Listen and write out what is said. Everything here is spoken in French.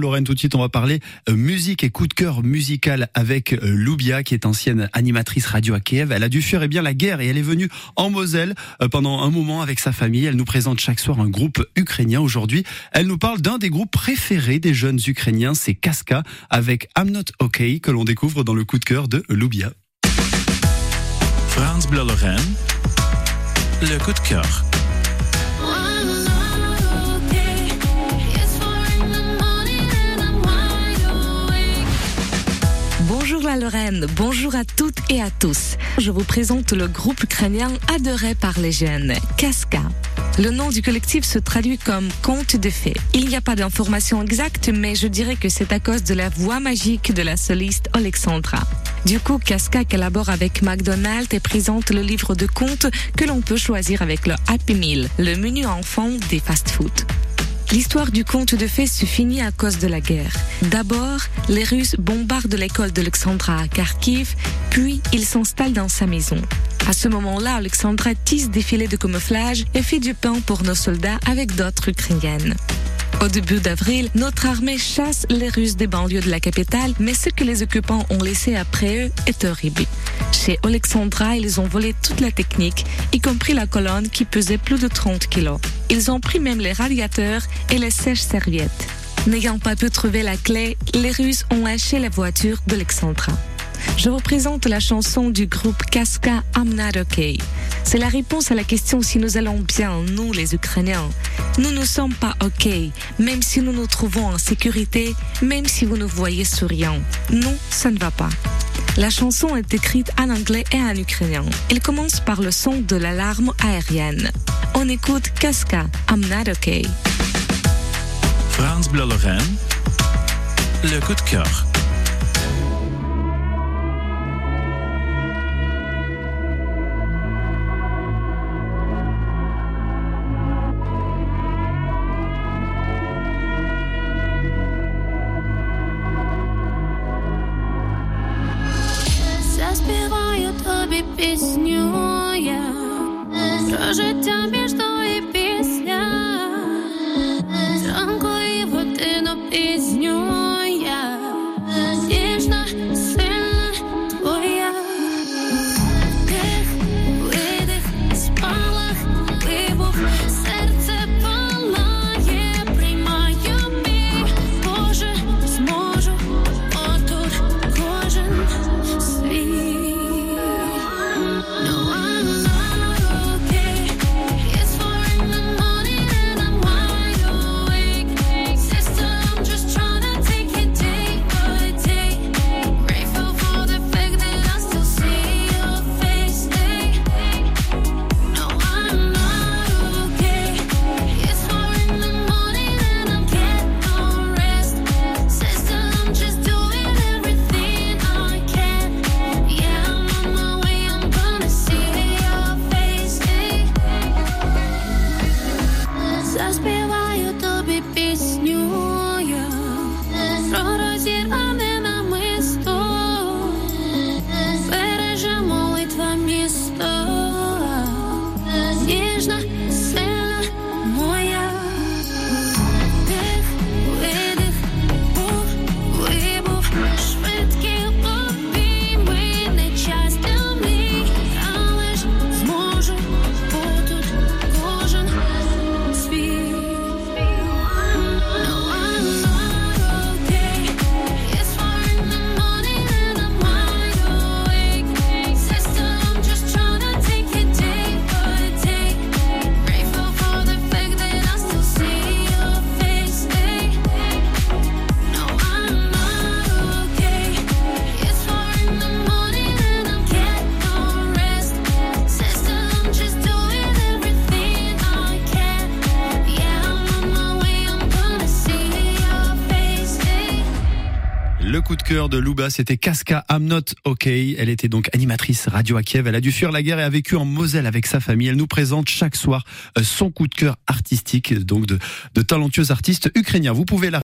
Lorraine, tout de suite, on va parler euh, musique et coup de cœur musical avec euh, Loubia, qui est ancienne animatrice radio à Kiev. Elle a dû fuir eh bien la guerre et elle est venue en Moselle euh, pendant un moment avec sa famille. Elle nous présente chaque soir un groupe ukrainien. Aujourd'hui, elle nous parle d'un des groupes préférés des jeunes ukrainiens, c'est Kaska, avec I'm Not OK, que l'on découvre dans le coup de cœur de Loubia. France Bleu Lorraine, le coup de cœur. Lorraine, bonjour à toutes et à tous. Je vous présente le groupe ukrainien adoré par les jeunes, Kaska. Le nom du collectif se traduit comme conte de fées. Il n'y a pas d'informations exactes, mais je dirais que c'est à cause de la voix magique de la soliste Alexandra. Du coup, Casca collabore avec McDonald's et présente le livre de contes que l'on peut choisir avec le Happy Meal, le menu enfant des fast-food. L'histoire du conte de fées se finit à cause de la guerre. D'abord, les Russes bombardent l'école d'Alexandra à Kharkiv, puis ils s'installent dans sa maison. À ce moment-là, Alexandra tisse des filets de camouflage et fait du pain pour nos soldats avec d'autres Ukrainiennes. Au début d'avril, notre armée chasse les Russes des banlieues de la capitale, mais ce que les occupants ont laissé après eux est horrible. Chez Alexandra, ils ont volé toute la technique, y compris la colonne qui pesait plus de 30 kilos. Ils ont pris même les radiateurs et les sèches-serviettes. N'ayant pas pu trouver la clé, les Russes ont haché la voiture d'Alexandra. Je vous présente la chanson du groupe Kaska I'm Not Okay. C'est la réponse à la question si nous allons bien, nous les Ukrainiens. Nous ne sommes pas OK, même si nous nous trouvons en sécurité, même si vous nous voyez souriant. Non, ça ne va pas. La chanson est écrite en anglais et en ukrainien. Elle commence par le son de l'alarme aérienne. On écoute Kaska I'm Not Okay. France Bleu le coup de cœur. Заспіваю тобі пісню я про Le coup de cœur de Louba, c'était Kaska I'm Not OK. Elle était donc animatrice radio à Kiev. Elle a dû fuir la guerre et a vécu en Moselle avec sa famille. Elle nous présente chaque soir euh, son coup de cœur artistique, donc de talentueux artistes ukrainiens. Vous pouvez la